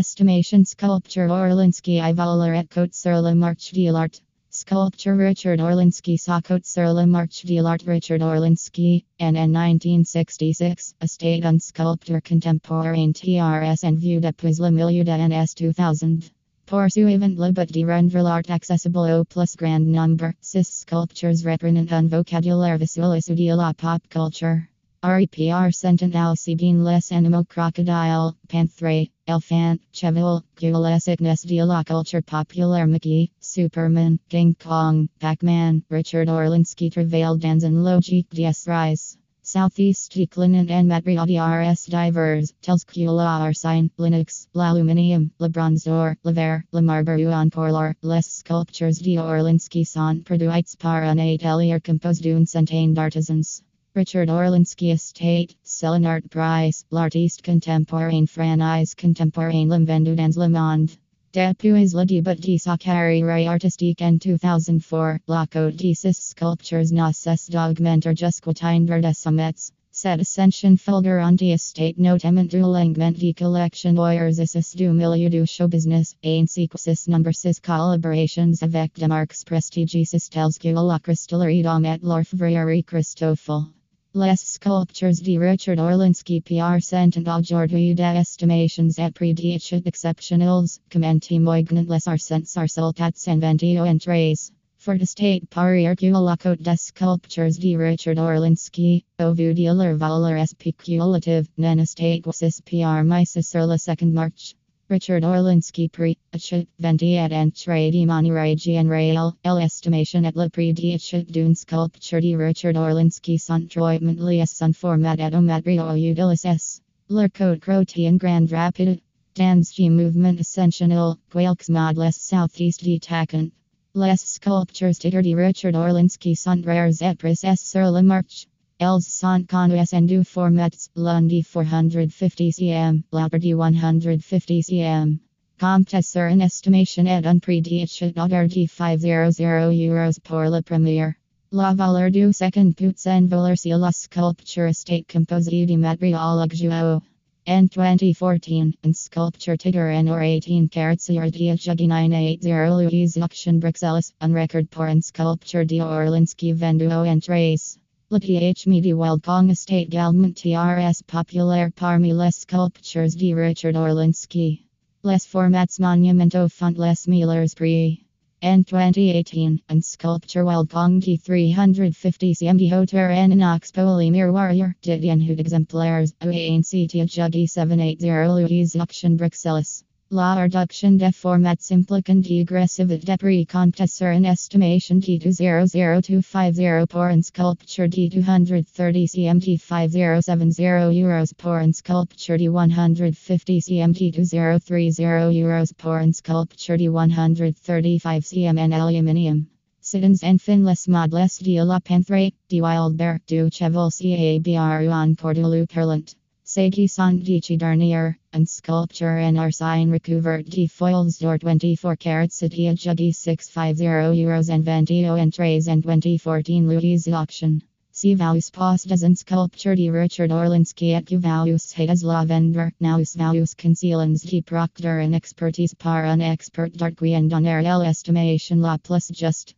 Estimation sculpture Orlinski I Valoret Cote sur le marche de l'art. Sculpture Richard Orlinski saw Cote sur le marche de l'art Richard Orlinski, NN 1966, estate on sculpture contemporain TRS and view depuis le milieu de NS 2000. Poursuivant le but de rendre l'art accessible au plus grand nombre, ces sculptures reprennent un vocabulaire visuel issu de la pop culture. REPR Sentinel Sibin Les Animaux Crocodile, Panthre, Cheval, Classic de la Culture Populaire Mickey, Superman, King Kong, Pac-Man, Richard Orlinski Travail dans un logique des rise. Southeast Eklinen and Matriadi RS Divers, Telscula Arsine, Linux, L'Aluminium, Le Lever, Le Verre, Le Marbre Encore Les Sculptures de Orlinski sont produites par un atelier composé d'une centaine d'artisans. Richard Orlinski Estate, Selenart Price, L'artiste contemporain Franise contemporain Lim vendu dans le monde. Depuis le début de sa carrière artistique en 2004, la de ses sculptures n'a cessé d'augmenter jusqu'au atteindre des sommets. Cette ascension fulgurante estate notamment du l'engagement de collectionneurs et du milieu du show business, ainsi que ses nombreuses collaborations avec des marques prestigieuses telles que la Cristallerie Daum l'Orfevrerie Christofle. Les sculptures de Richard Orlinski PR sentent aujourd'hui des estimations et prix d'études exceptionnels, comment moignant les arsens arceltats en ventio entrées. For the state parier la cote des sculptures de Richard Orlinski, au vu de leur valeur spéculative, nen estate was PR mises sur le second march. Richard Orlinski Prix, Achet, Venti et Entrée de Monterrey en Rail, l'estimation et le prix d'achat d'une sculpture de Richard Orlinski sont droitement liés son format et au matériau utilisé. Le code crottien grand rapide. Dans du mouvement ascensional, quelques modèles southeast de Tacan. Les sculptures de Richard Orlinski sont rares et précieuses sur le marché. Els sont connues en deux formats, lundi 450 cm, Laperty 150 cm. Compte sur une estimation et un prix de 500 euros pour la première. La valeur du second peut s'envoler si la sculpture estate composée de matériaux actuels. En 2014, une sculpture Tiger en or 18 carats sur dia juggy 980 Louise Auction Bruxelles, un record pour une sculpture de Orlinski vendu au entrées. Le PH Media Wild Kong Estate Galment TRS Populaire parmi les sculptures de Richard Orlinski. Les formats Monumento font les Millers Prix. En 2018, un sculpture Wild Kong de 350 cm de hauteur en polymer warrior did en hood exemplaires au ANC Juggy 780 Louise Auction Bruxelles. La reduction de formats impliquant dégressivité de prix compte sur une estimation de 200,250 pour une sculpture de 230 cm de 5070 euros pour une sculpture de 150 cm de 2030 euros pour une sculpture de 135 cm en aluminium. Siddons enfin les modèles de la Penthray, de Wildberg, du Cheval Cabru encore de Luperlant. Sagi Sandichi Darnier, and sculpture in arsine recouvert de foils d'or 24 carats Satia Juggy 650 euros and Ventio entrées and 2014 Louis auction. See values postas and sculpture de Richard Orlinski at values Hayes la vendre, naus values concealens de proctor and expertise par un expert d'art and on estimation la plus just.